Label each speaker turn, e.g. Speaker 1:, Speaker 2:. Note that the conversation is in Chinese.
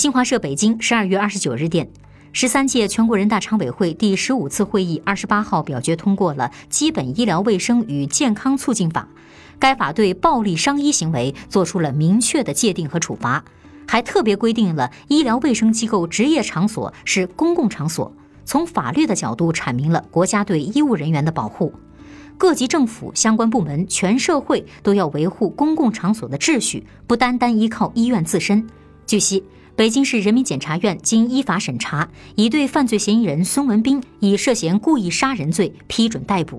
Speaker 1: 新华社北京十二月二十九日电，十三届全国人大常委会第十五次会议二十八号表决通过了《基本医疗卫生与健康促进法》，该法对暴力伤医行为作出了明确的界定和处罚，还特别规定了医疗卫生机构执业场所是公共场所，从法律的角度阐明了国家对医务人员的保护。各级政府相关部门、全社会都要维护公共场所的秩序，不单单依靠医院自身。据悉，北京市人民检察院经依法审查，已对犯罪嫌疑人孙文斌以涉嫌故意杀人罪批准逮捕。